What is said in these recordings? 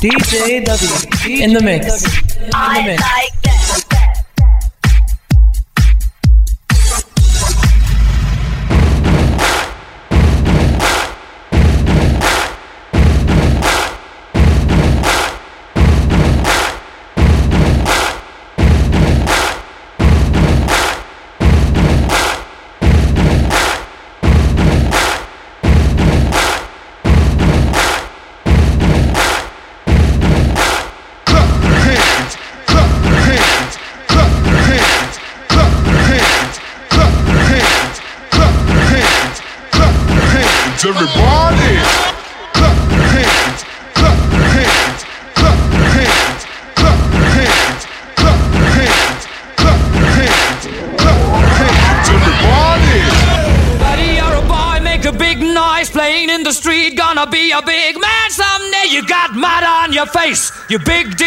DJ W in the mix. In the mix. You big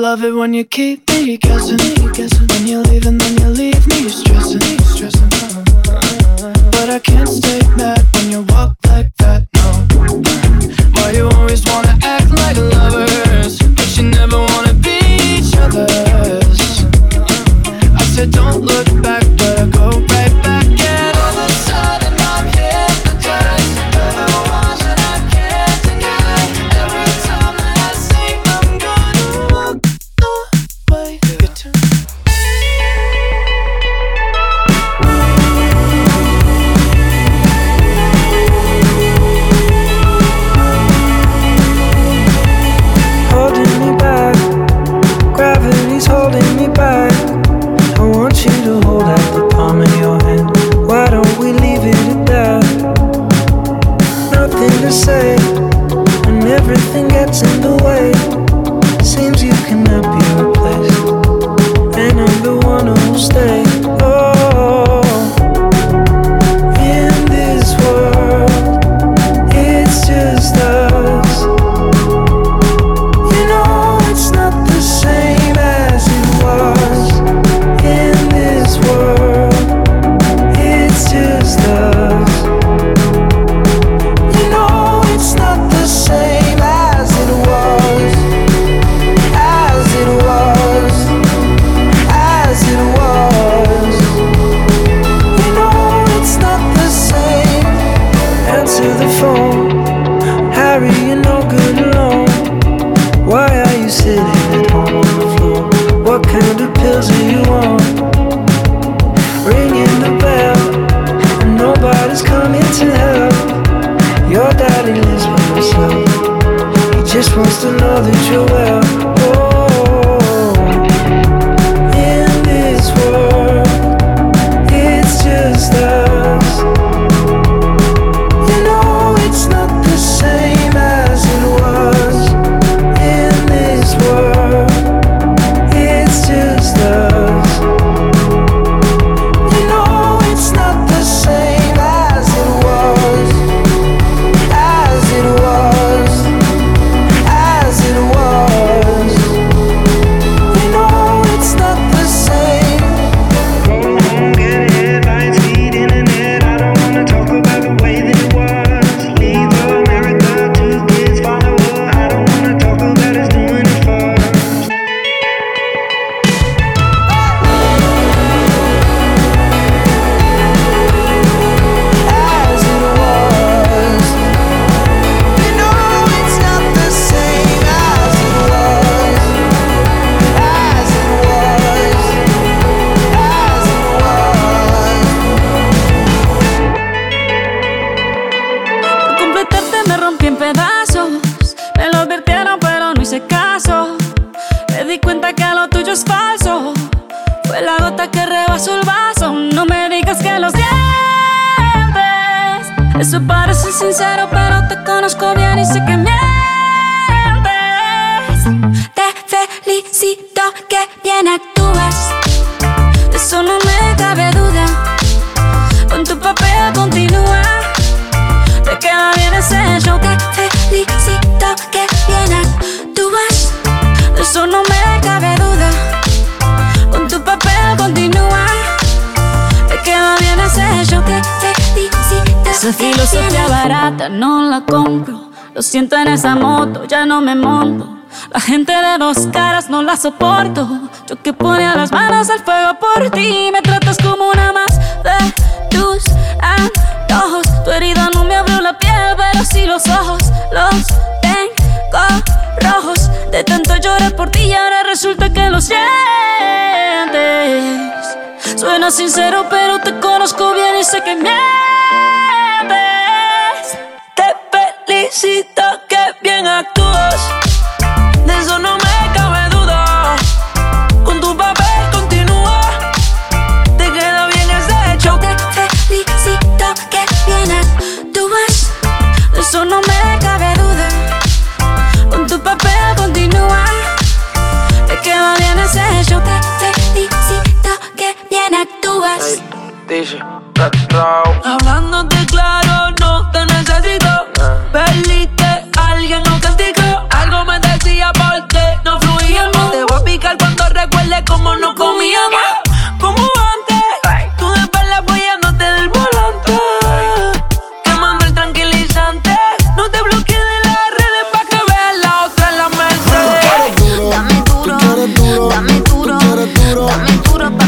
love it when you keep me guessing, guessing. When you leave and then you leave me stressing, stressing. But I can't stay mad when you walk like that, no. Why you always wanna act like a lover? soporto. Yo que ponía las manos al fuego por ti. Me tratas como una más de tus antojos. Tu herida no me abrió la piel, pero sí los ojos. Los tengo rojos. De tanto llorar por ti y ahora resulta que lo sientes. Suena sincero, pero duro. Dame duro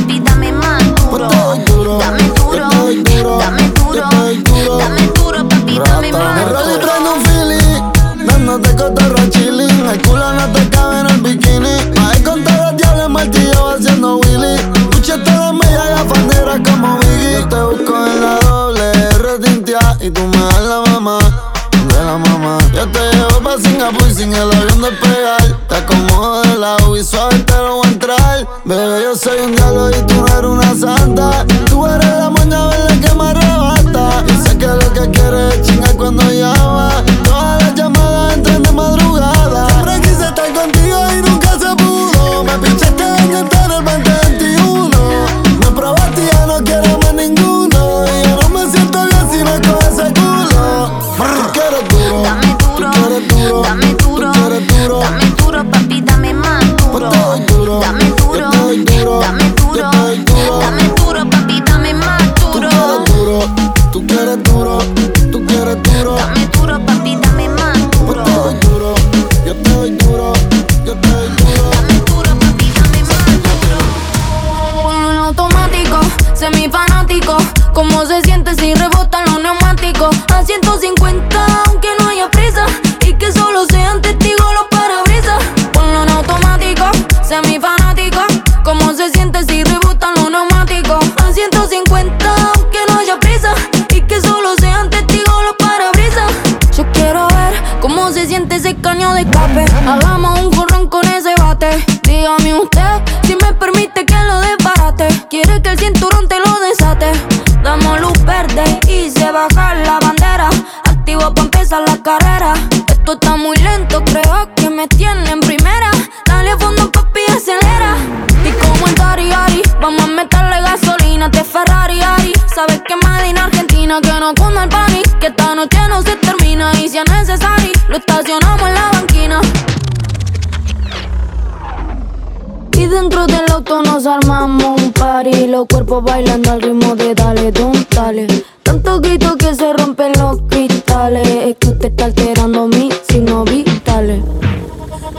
los cuerpos bailando al ritmo de dale, don, dale. Tanto grito que se rompen los cristales. Es que usted está alterando mi signo vitales.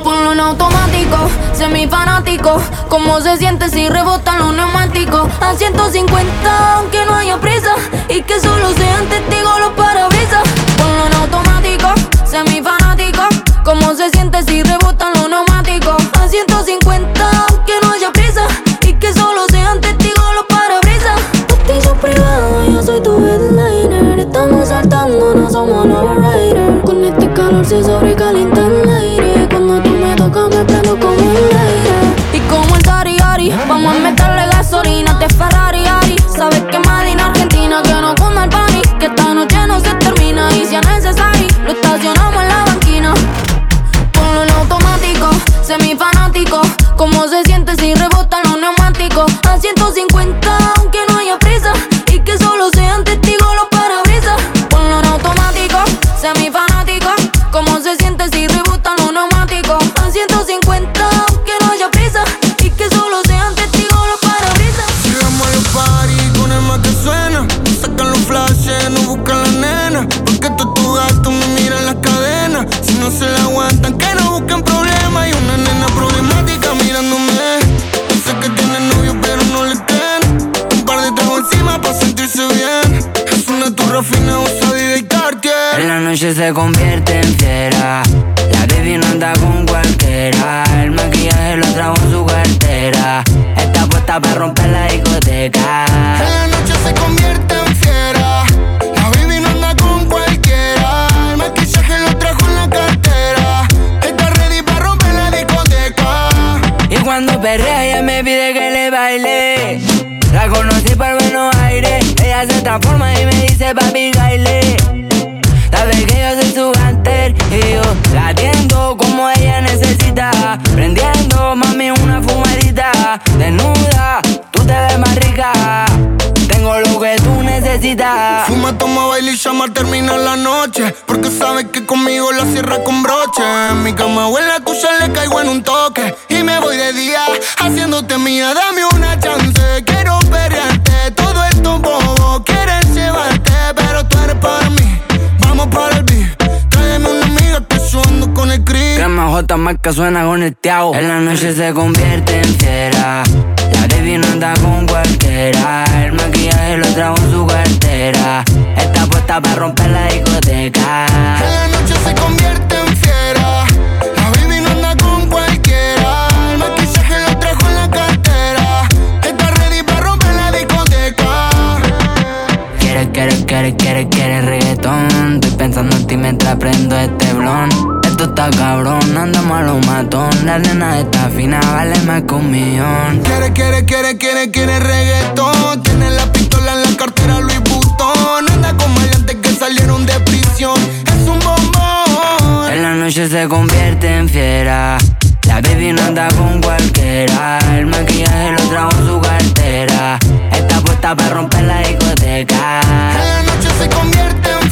Ponlo en automático, semifanático. ¿Cómo se siente si rebotan los neumáticos? A 150, aunque no haya prisa. Y que solo sean testigos los parabrisas. Ponlo en automático, semifanático. ¿Cómo se siente si rebotan estacionamos en la banquina. Ponlo en automático, semifanático. ¿Cómo se siente si rebotan los neumáticos? A 150 se convierte que suena con el teao. En la noche se convierte en fiera. La baby no anda con cualquiera. El maquillaje lo trajo en su cartera. Está puesta para romper la discoteca. En la noche se convierte en fiera. La baby no anda con cualquiera. El maquillaje lo trajo en la cartera. Está ready para romper la discoteca. Quiere, quiere, quiere, quiere, quiere reggaetón. Estoy pensando en ti mientras prendo este blon esto está cabrón, anda malo matón. La nena está fina, vale más que un millón. Quiere, quiere, quiere, quiere, quiere reggaetón. Tiene la pistola en la cartera Luis Butón. Anda con maleantes que salieron de prisión. Es un bombón. En la noche se convierte en fiera. La baby no anda con cualquiera. El maquillaje lo trajo en su cartera. Está puesta para romper la discoteca. En la noche se convierte en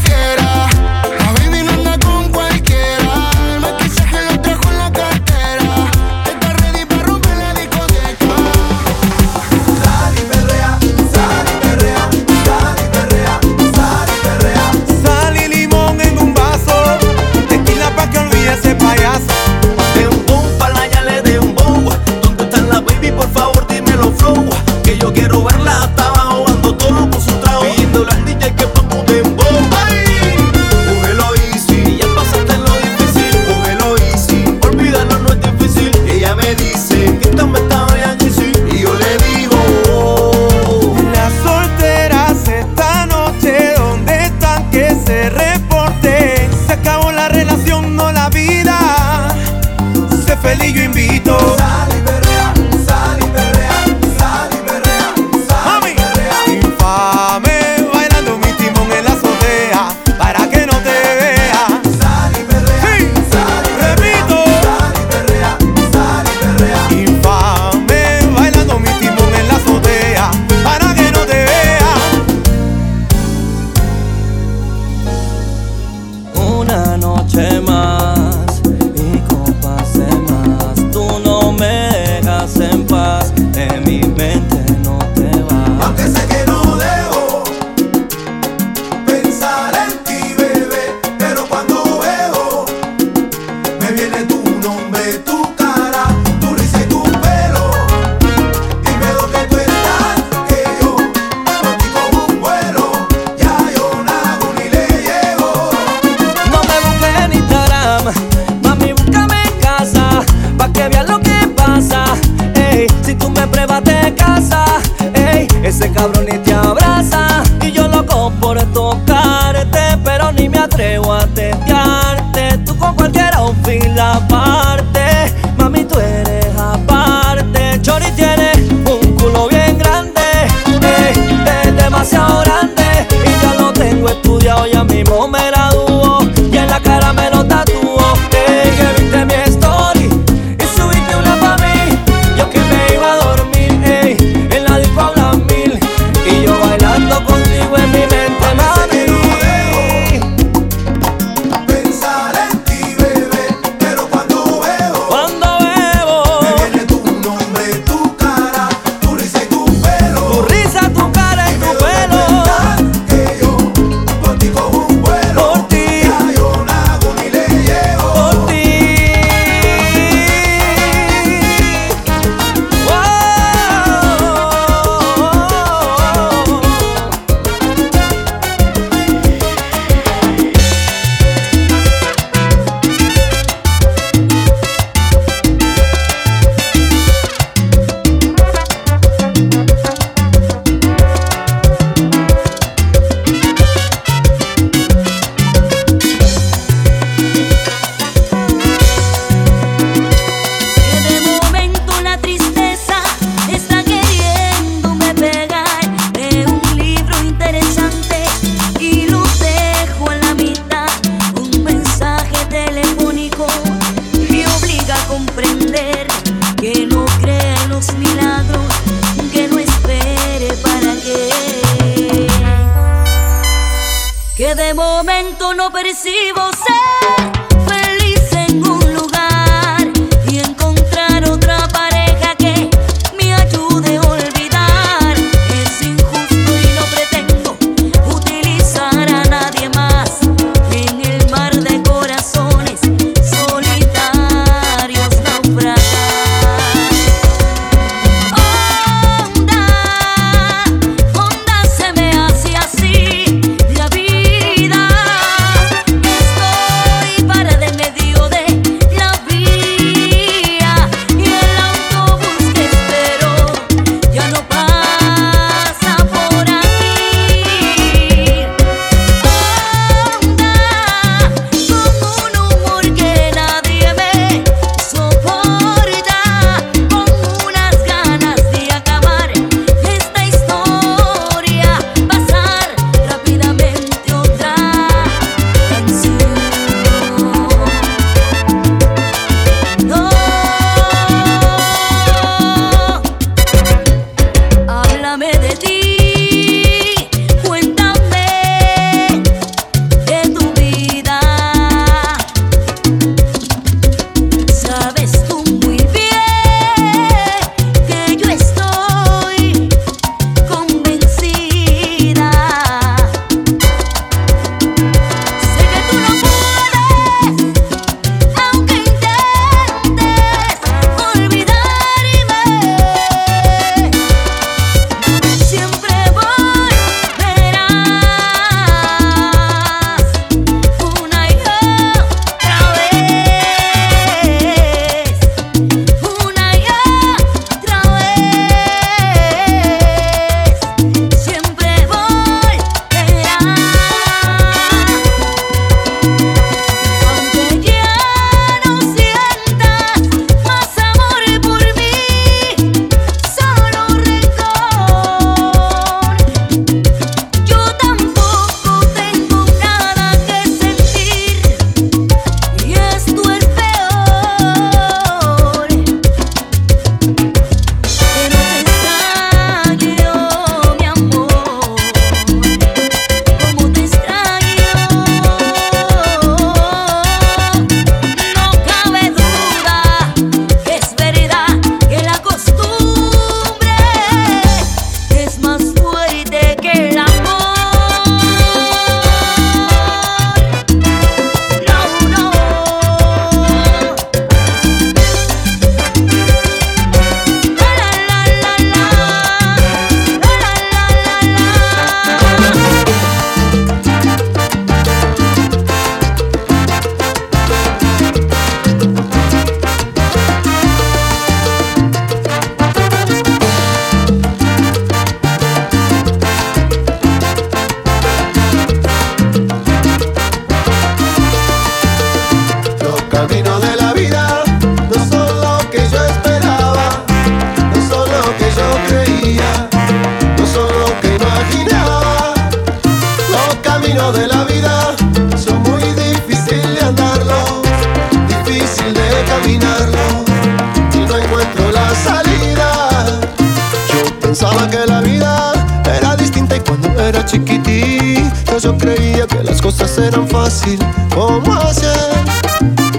fácil como hacer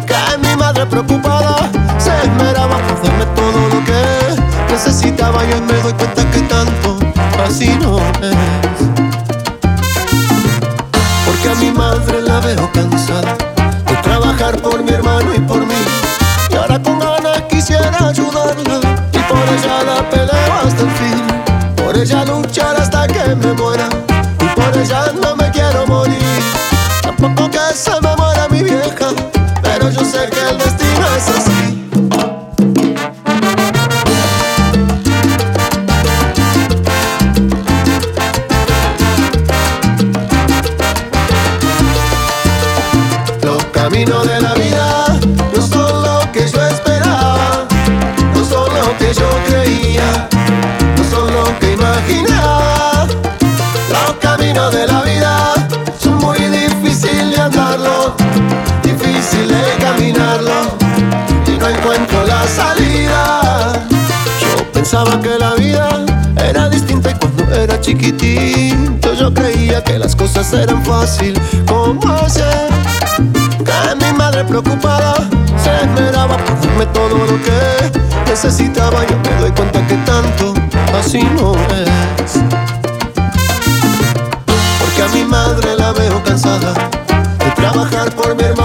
que mi madre preocupada se esmeraba por darme todo lo que necesitaba. Yo me doy cuenta que tanto así no es. Destino es cosas eran fácil como hacer que mi madre preocupada se esmeraba por darme todo lo que necesitaba. Yo me doy cuenta que tanto así no es. Porque a mi madre la veo cansada de trabajar por mi hermano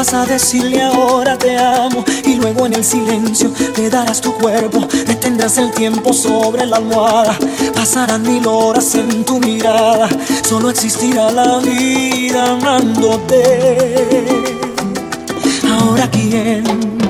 vas a decirle ahora te amo? Y luego en el silencio le darás tu cuerpo, detendrás el tiempo sobre la almohada. Pasarán mil horas en tu mirada, solo existirá la vida amándote. Ahora quién te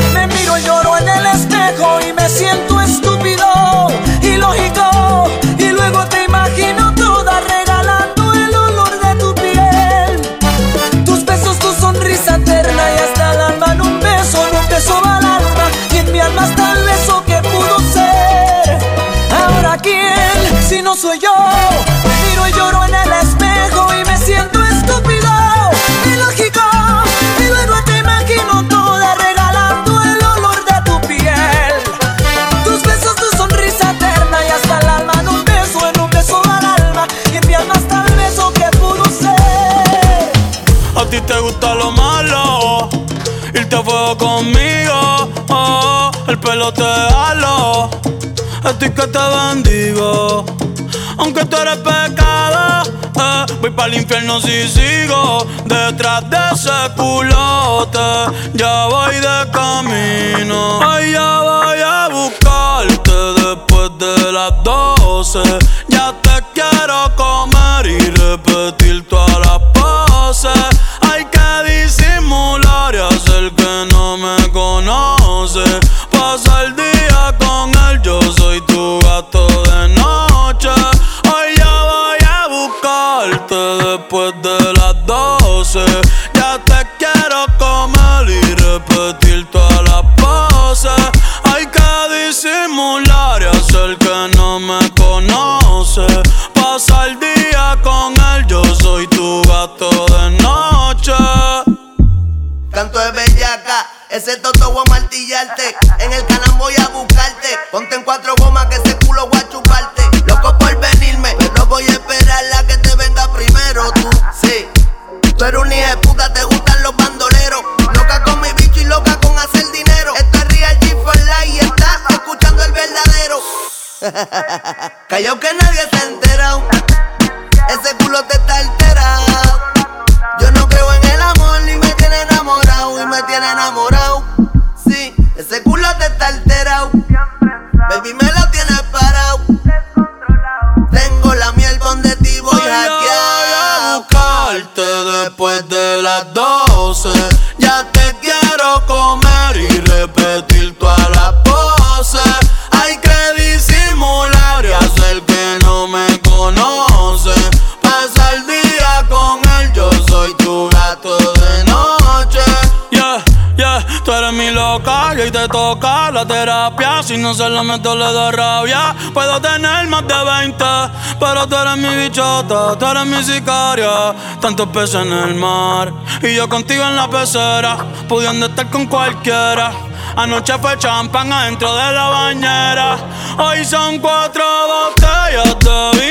me miro y lloro en el espejo y me siento estúpido, ilógico, y luego te imagino toda regalando el olor de tu piel, tus besos, tu sonrisa eterna y hasta el alma en un beso, un beso alma, y en mi alma está el beso que pudo ser. Ahora quién, si no soy yo, Te gusta lo malo, irte a fuego conmigo, oh, el pelo te halo, a ti que te bendigo. Aunque tú eres pecado, eh, voy para el infierno si sigo detrás de ese culote. Ya voy de camino, ay, ya voy a buscarte después de las 12. Ya te quiero comer y repetir todas las poses. Después de las 12. Ya te quiero comer y repetir todas las poses. Hay que disimular y hacer que no me conoce. Pasa el día con él, yo soy tu gato de noche. Canto de bellaca, ese toto voy a martillarte. En el canal voy a buscarte. Ponte en cuatro gomas que ese Callao que nadie Si no se la meto, le da rabia. Puedo tener más de 20, pero tú eres mi bichota, tú eres mi sicaria. Tantos peces en el mar y yo contigo en la pecera, pudiendo estar con cualquiera. Anoche fue champán adentro de la bañera. Hoy son cuatro botellas de vino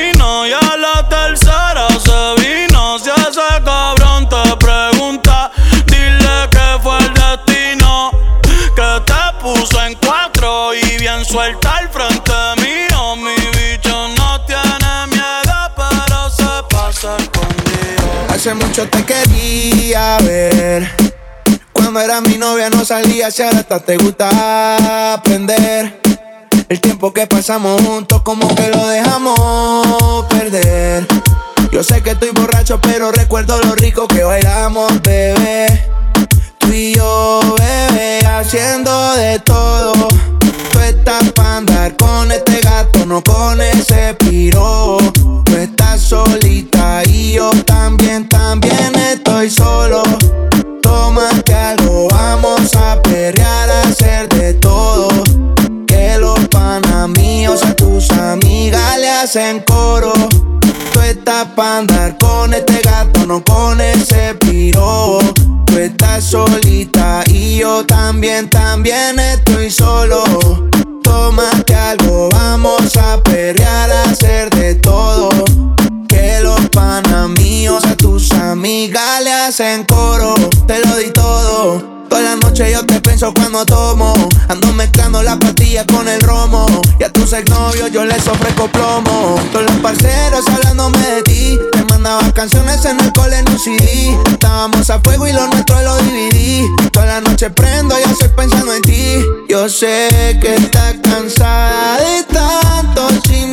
Hace mucho te quería ver. Cuando era mi novia no salía, si ahora hasta te gusta aprender. El tiempo que pasamos juntos como que lo dejamos perder. Yo sé que estoy borracho, pero recuerdo lo rico que bailamos, bebé. Tú y yo, bebé, haciendo de todo. Estás pa' andar con este gato, no con ese piro. Tú estás solita y yo también, también estoy solo. Tómate algo, vamos a perrear, a hacer de todo. Que los panas míos a tus amigas le hacen coro. Estás pa' andar con este gato, no con ese piro. Tú estás solita y yo también, también estoy solo. Tómate algo, vamos a perrear, a hacer de todo. Que los panas míos a tus amigas le hacen coro. Te lo di todo. La noche yo te pienso cuando tomo. Ando mezclando las pastillas con el romo. Y a tus exnovios yo les ofrezco plomo. Todos los parceros hablándome de ti. Te mandaba canciones en el cole en un CD. Estábamos a fuego y lo nuestro lo dividí. Toda la noche prendo y estoy pensando en ti. Yo sé que estás cansada de tanto chingar.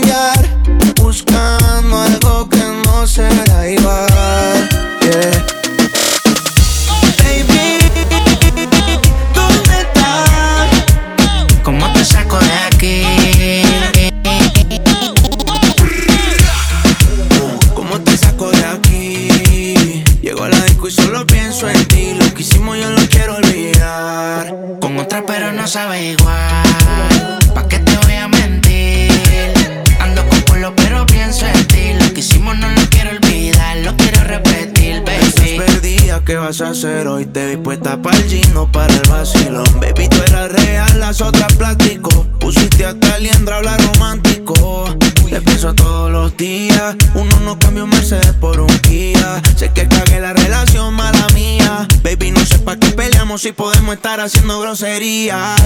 Estar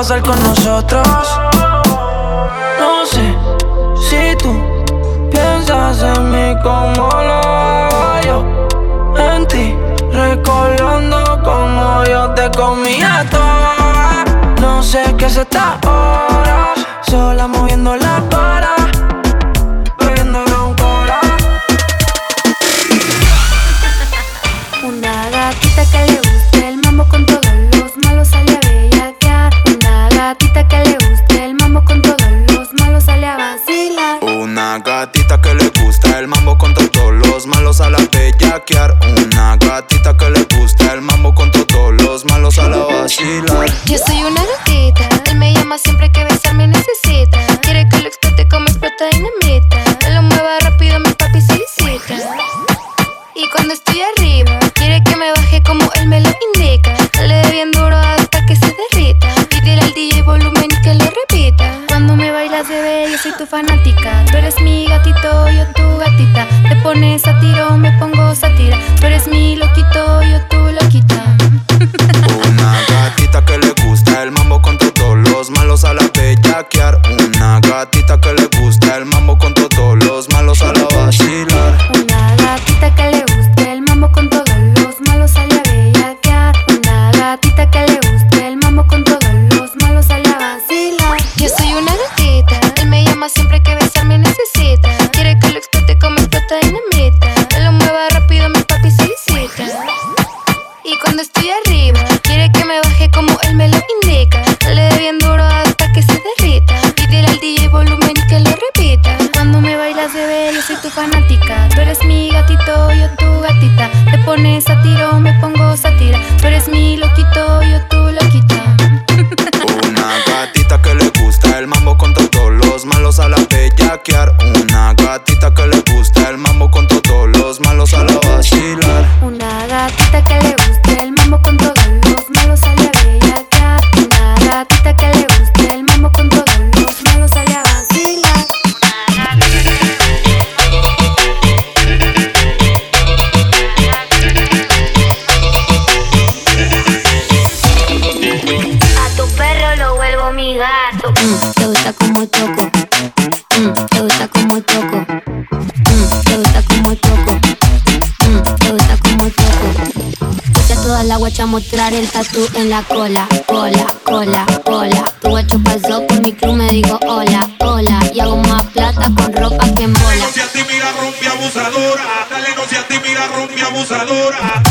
pasar con nosotros. No sé si tú piensas en mí como lo hago yo. En ti, recordando como yo te comía toda. No sé qué se está ahora, sola moviendo el tatu en la cola, cola, cola, cola. Tu guacho pasó por mi club, me digo hola, hola. Y hago más plata con ropa que mola. Dale no seas tímida, rompe abusadora. Dale no seas tímida, rompe abusadora.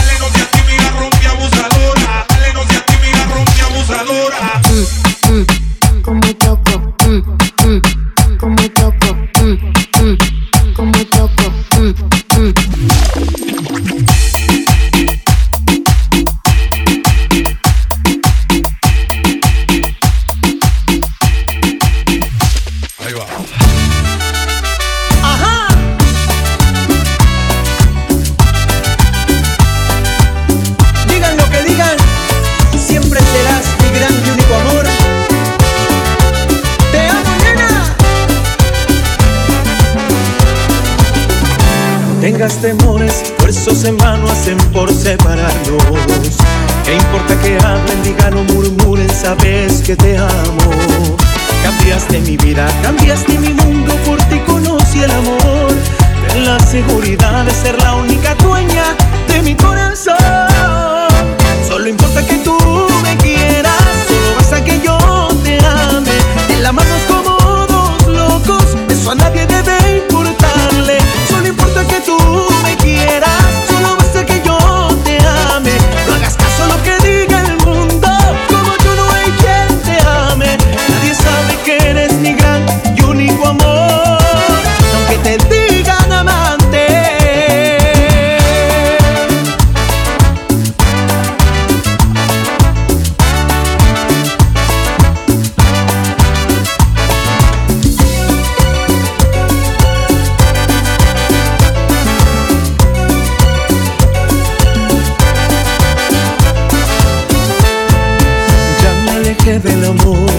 del amor.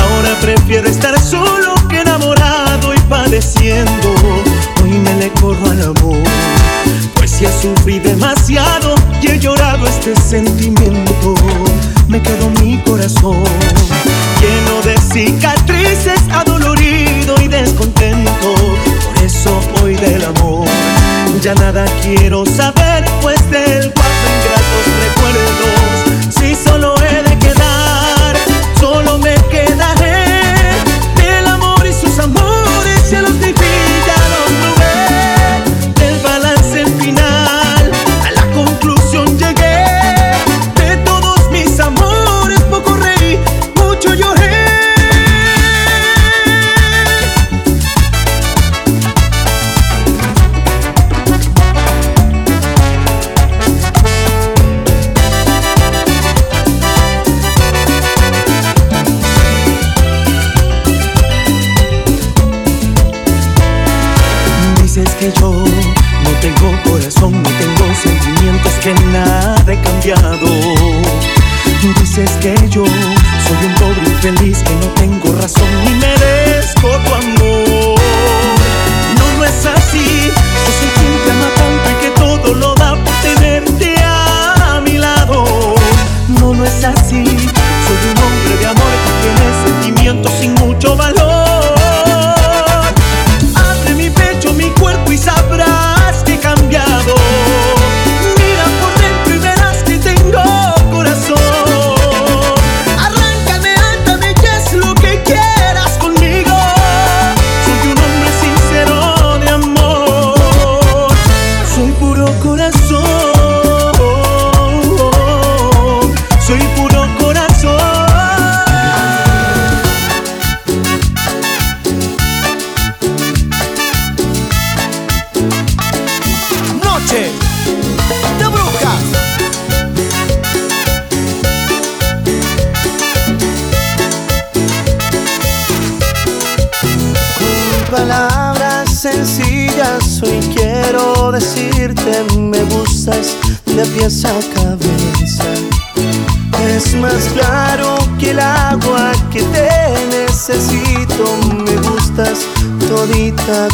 Ahora prefiero estar solo que enamorado y padeciendo. Hoy me le corro al amor, pues ya sufrí demasiado y he llorado este sentimiento.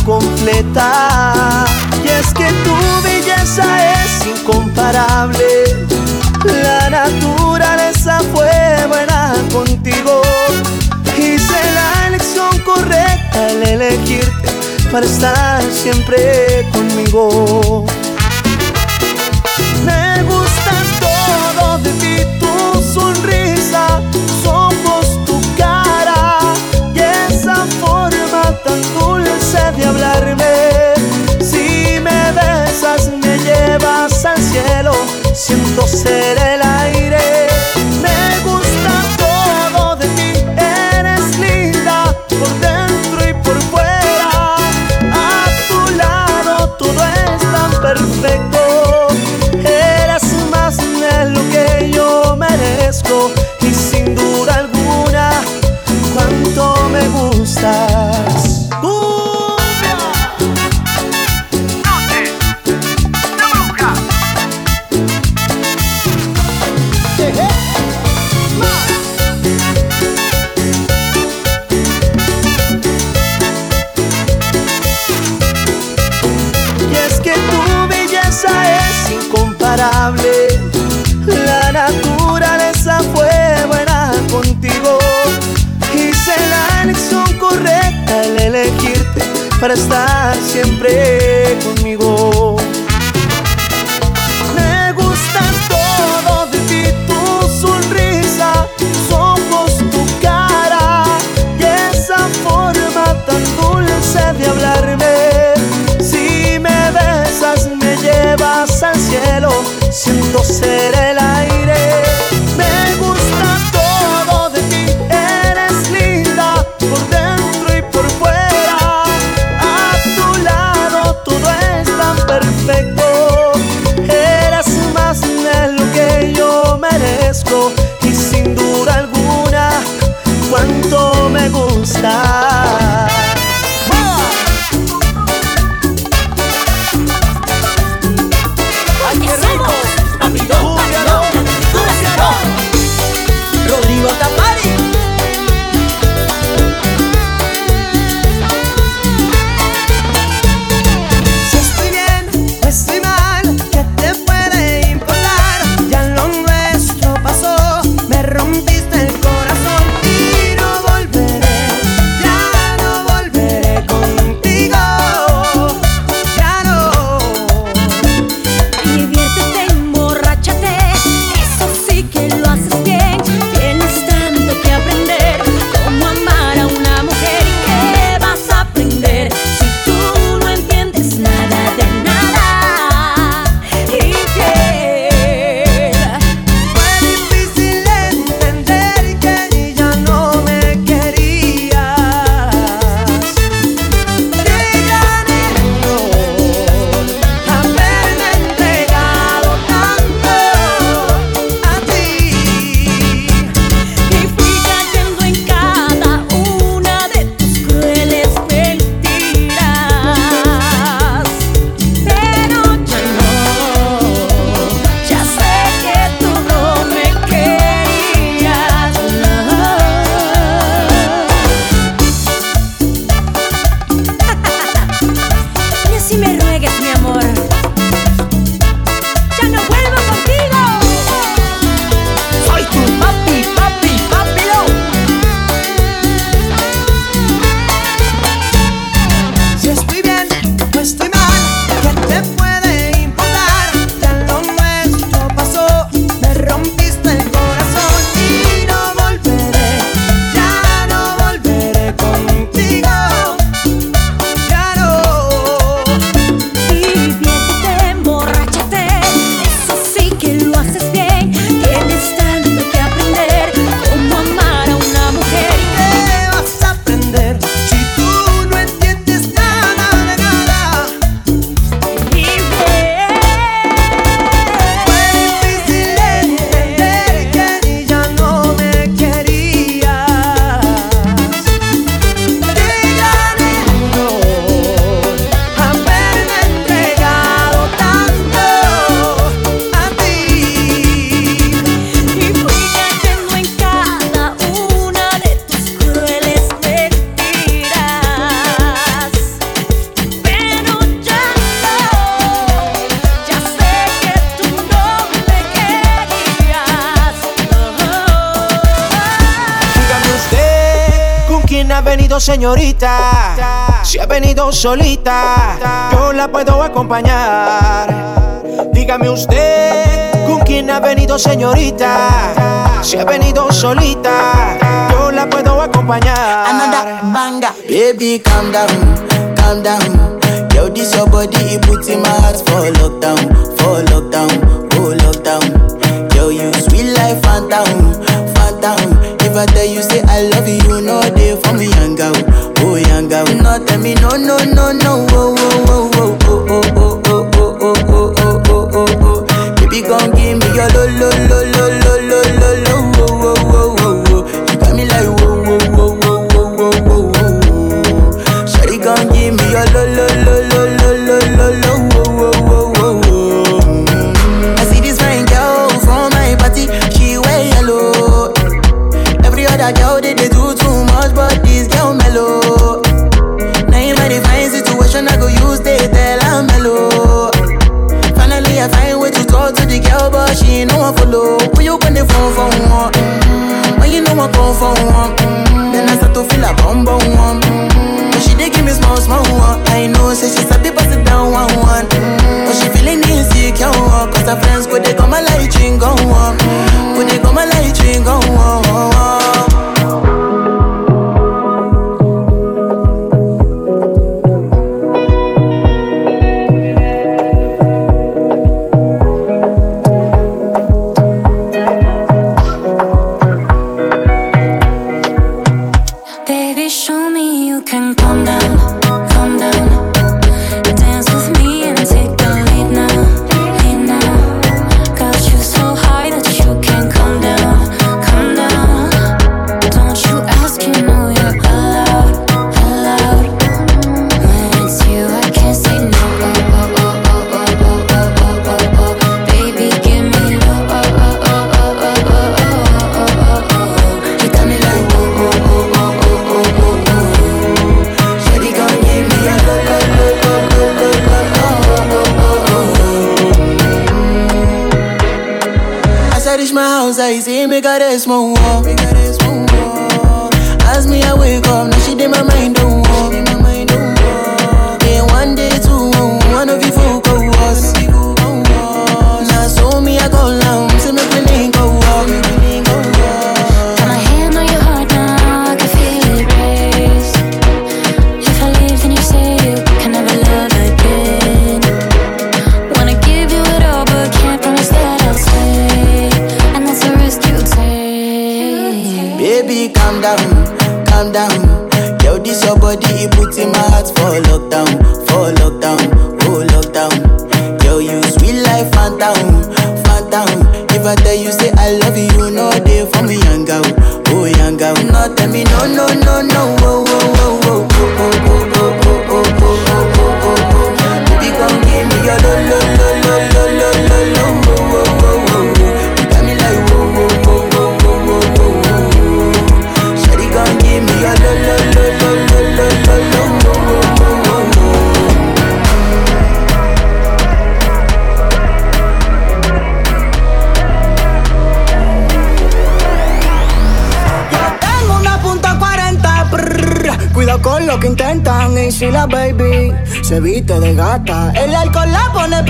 completa. Y es que tu belleza es incomparable. La naturaleza fue buena contigo. Hice la elección correcta al elegirte para estar siempre conmigo. de hablarme. Si me besas, me llevas al cielo, siento ser el aire para estar siempre conmigo. Me gusta todo de ti, tu sonrisa, tus ojos, tu cara y esa forma tan dulce de hablarme. Si me besas, me llevas al cielo, siento sereno. solita, yo la puedo acompañar. Dígame usted, ¿con quién ha venido señorita? Si ha venido solita, yo la puedo acompañar. Another banga. Baby, calm down, calm down. Yo, this your body, it puts in my heart for lockdown, for lockdown, oh lockdown. Yo, you sweet life, phantom, phantom. ever tell you say I love you, no day for me young girl, oh young girl. Not tell me no no no no, oh oh oh oh oh oh oh oh oh oh oh oh oh. Baby, gon' give me your lo lo lo. she sabi pass it down one one. Mm. When she feeling insecure, cause her friends go they come and like drink on one. se viste de gata. El alcohol la pone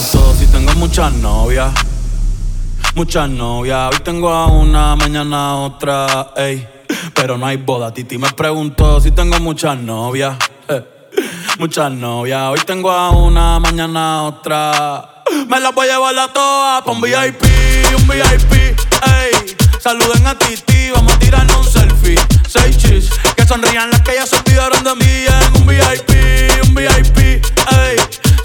si tengo muchas novias? Muchas novias, hoy tengo a una, mañana otra, ey. Pero no hay boda, Titi me preguntó si tengo muchas novias. Muchas novias, hoy tengo a una, mañana otra. Me las voy a llevar a todas pa' un VIP, un VIP, ey. Saluden a Titi, vamos a tirarnos un selfie. Seis chis, que sonrían las que ya se olvidaron de mí en un VIP, un VIP, ey.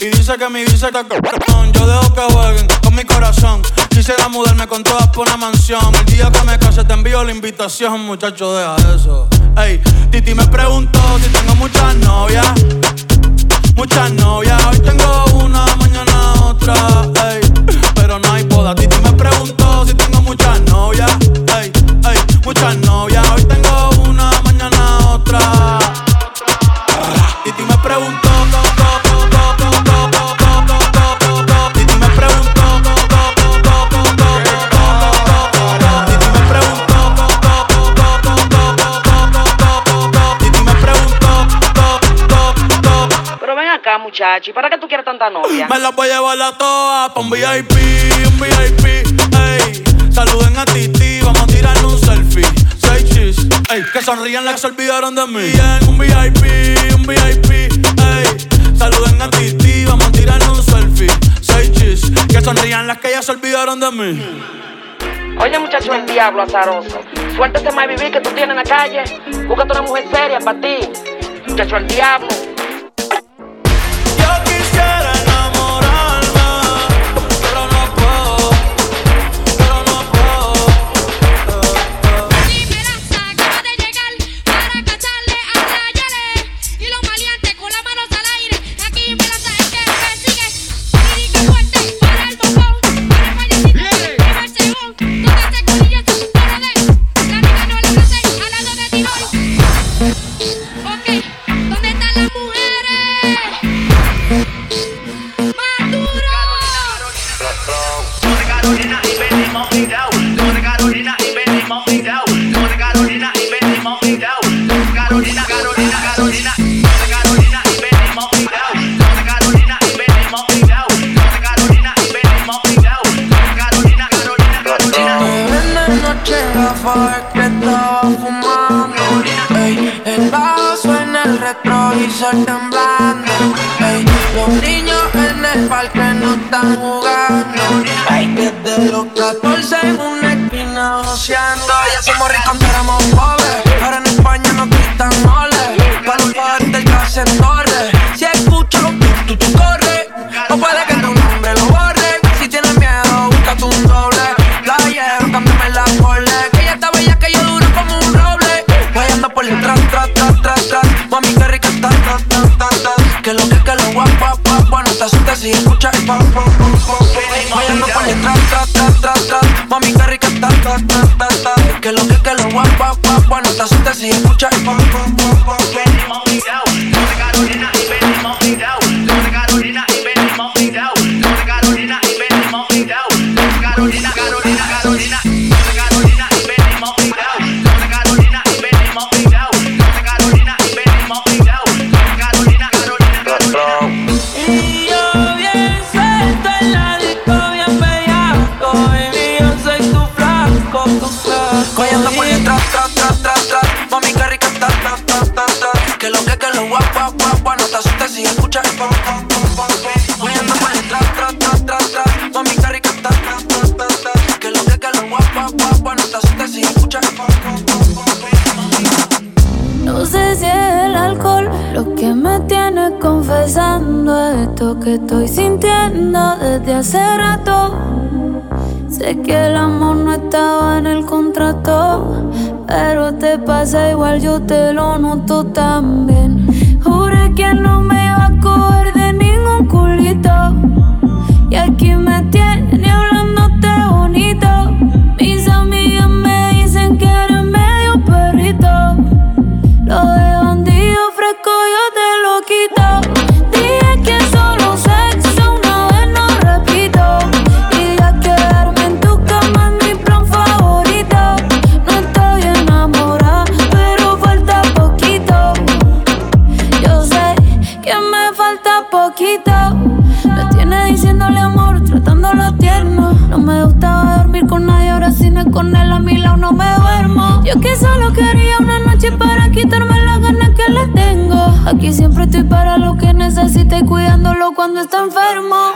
Y dice que mi visa está cabrón. Yo dejo que jueguen con mi corazón. Quisiera mudarme con todas por una mansión. El día que me case te envío la invitación, muchacho, deja eso. Ey, Titi me preguntó si tengo muchas novias. Muchas novias, hoy tengo una, mañana otra. Ey, pero no hay boda. Titi me preguntó si tengo muchas novias. Ey, ey, muchas novias, hoy tengo una, mañana otra. Titi me preguntó. ¿Y para qué tú quieres tanta novia? Me las voy a llevar a todas pa' un VIP, un VIP, ey. Saluden a Titi, vamos a tirarle un selfie. Seis chis, ey. Que sonrían las que se olvidaron de mí. En un VIP, un VIP, ey. Saluden a Titi, vamos a tirarle un selfie. Seis chis, que sonrían las que ya se olvidaron de mí. Oye, muchacho, el diablo azaroso. Suéltate más vivir que tú tienes en la calle. Búscate una mujer seria para ti. Muchacho, el diablo. No jugando Ey, desde los 14 en una esquina joseando Ya somos ricos, pero éramos pobres. Ahora en España nos gritan ole Para los padres del torre. Si escucho tú, tú, tú corre. No puede que tu nombre lo borre. Si tienes miedo, búscate un doble. Playero, cámbiame la pole. Que ella está bella, que yo duro como un roble. Vayando por detrás, tras, tras, tras, tras Mami, qué rica está, ta, ta, ta Que lo que, que lo guap, guap, guap Bueno, te asustes si escucha el Vayando por tras, tras, tras, tras Mami, Que lo que, lo guap, guap, guap Bueno, te asustes si escucha el hace rato. Sé que el amor no estaba en el contrato, pero te pasa igual, yo te lo noto también. Juré que no me iba a coger de ningún culito, y aquí me tiene Aquí siempre estoy para lo que necesite, cuidándolo cuando está enfermo.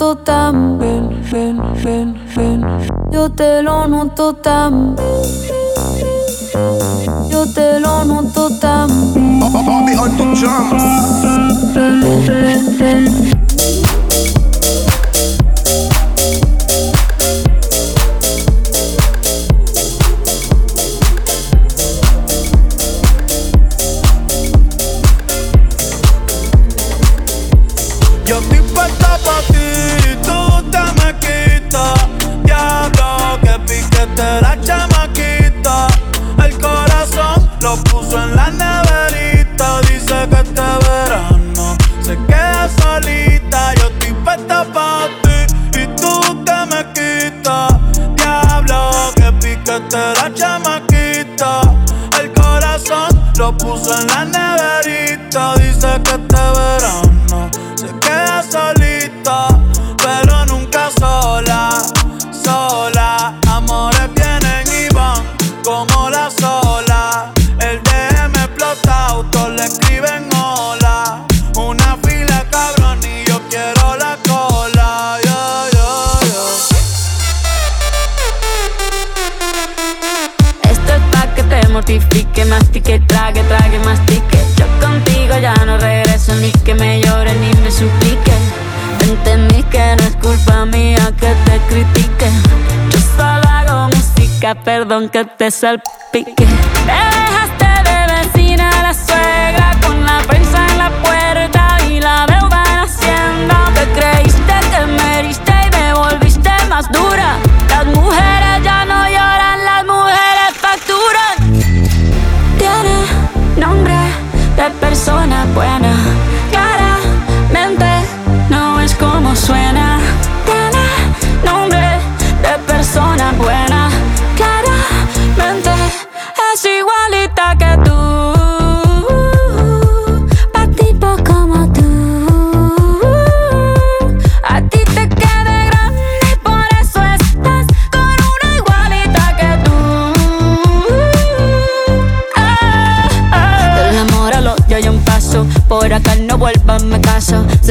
noto tan bien, bien, bien, bien. Yo te lo noto tan Yo te lo noto tan Bobby on the drums. en la neverita dice que te aunque te salpique.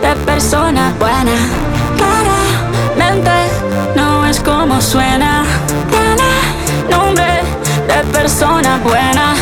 de persona buena. cara, mente, no es como suena. Tiene nombre de persona buena.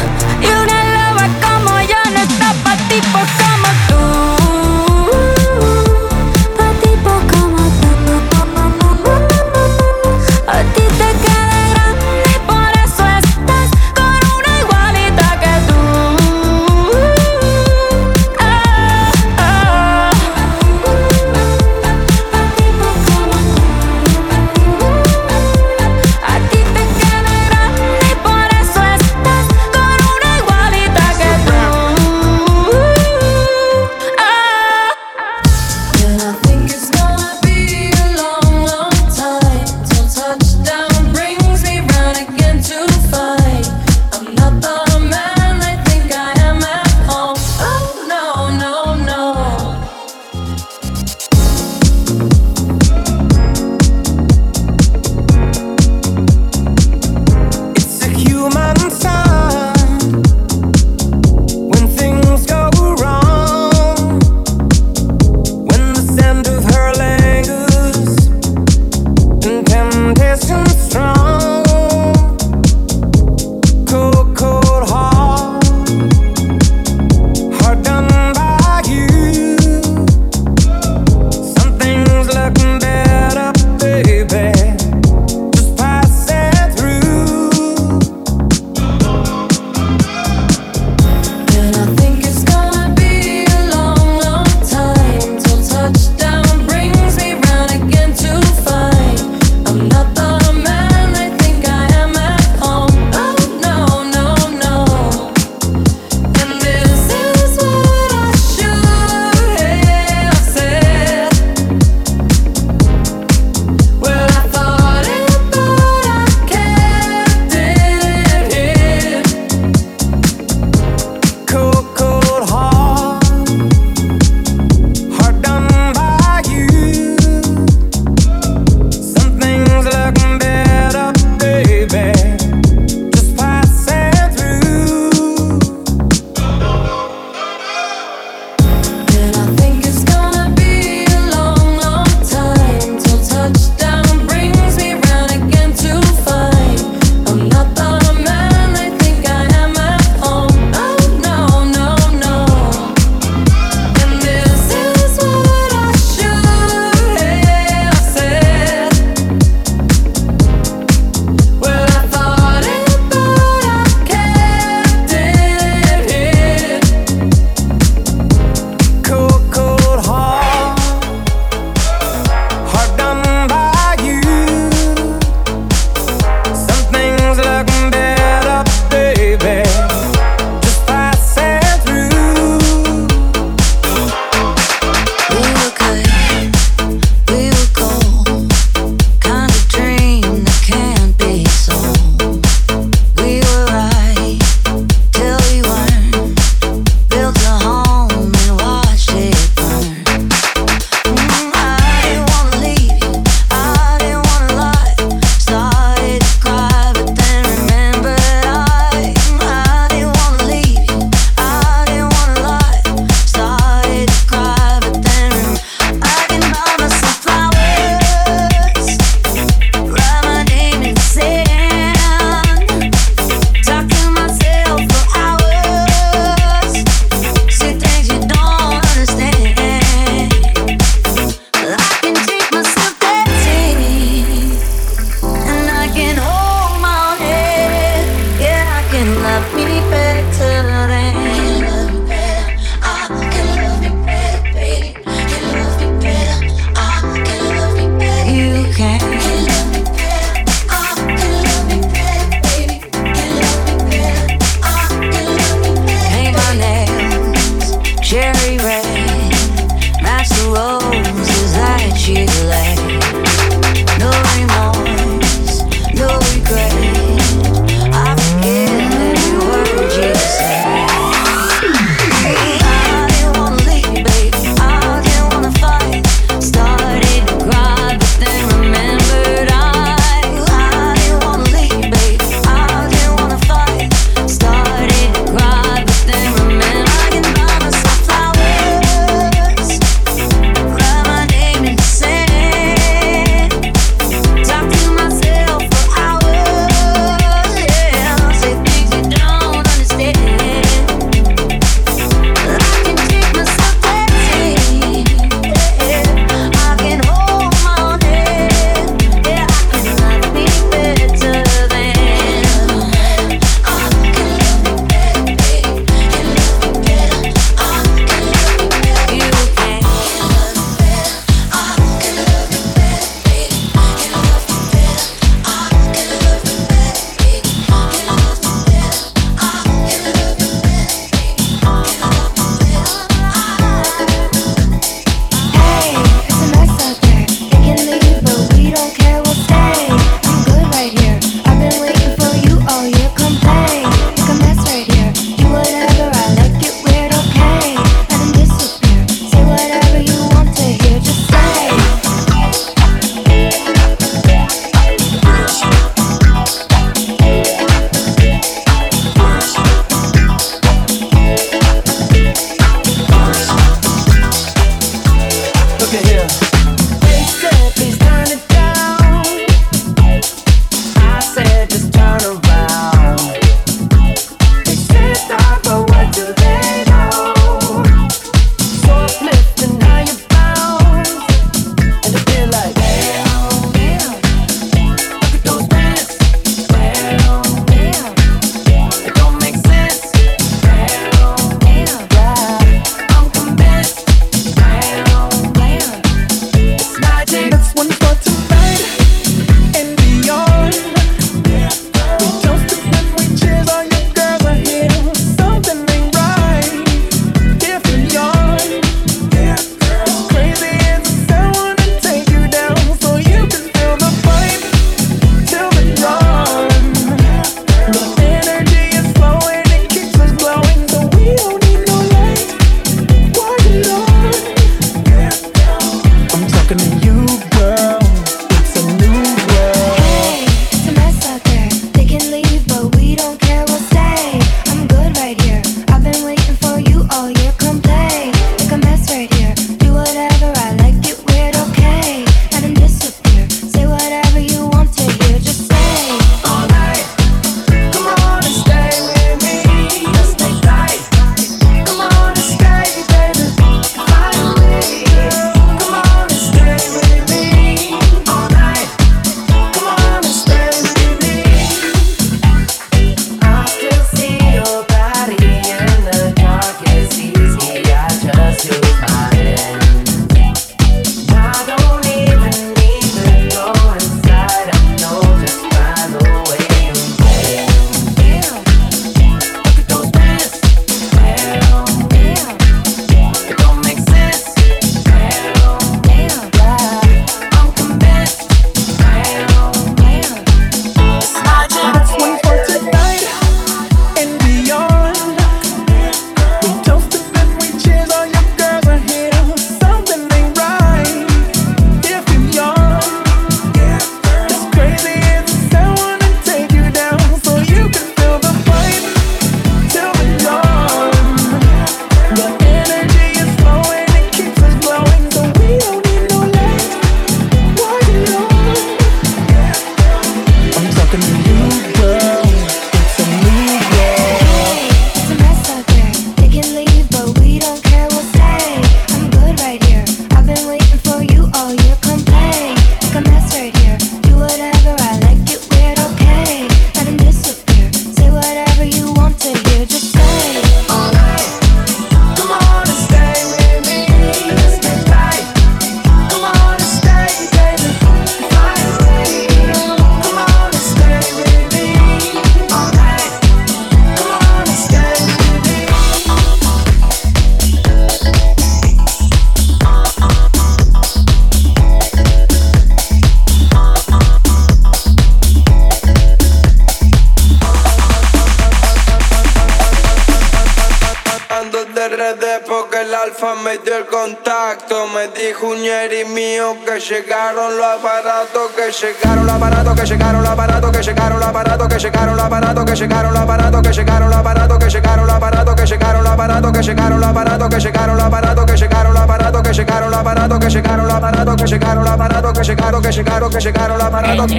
llegaron los aparatos, que llegaron los aparatos, que llegaron los aparatos, que llegaron los aparatos, que llegaron los aparatos, que llegaron los aparatos, que llegaron los aparatos, que llegaron los aparatos, que llegaron los aparatos, que llegaron los aparatos, que llegaron los aparatos, que llegaron los aparatos, que llegaron los aparatos, que llegaron los aparatos, que llegaron los aparatos, que llegaron, que llegaron, que llegaron los aparatos.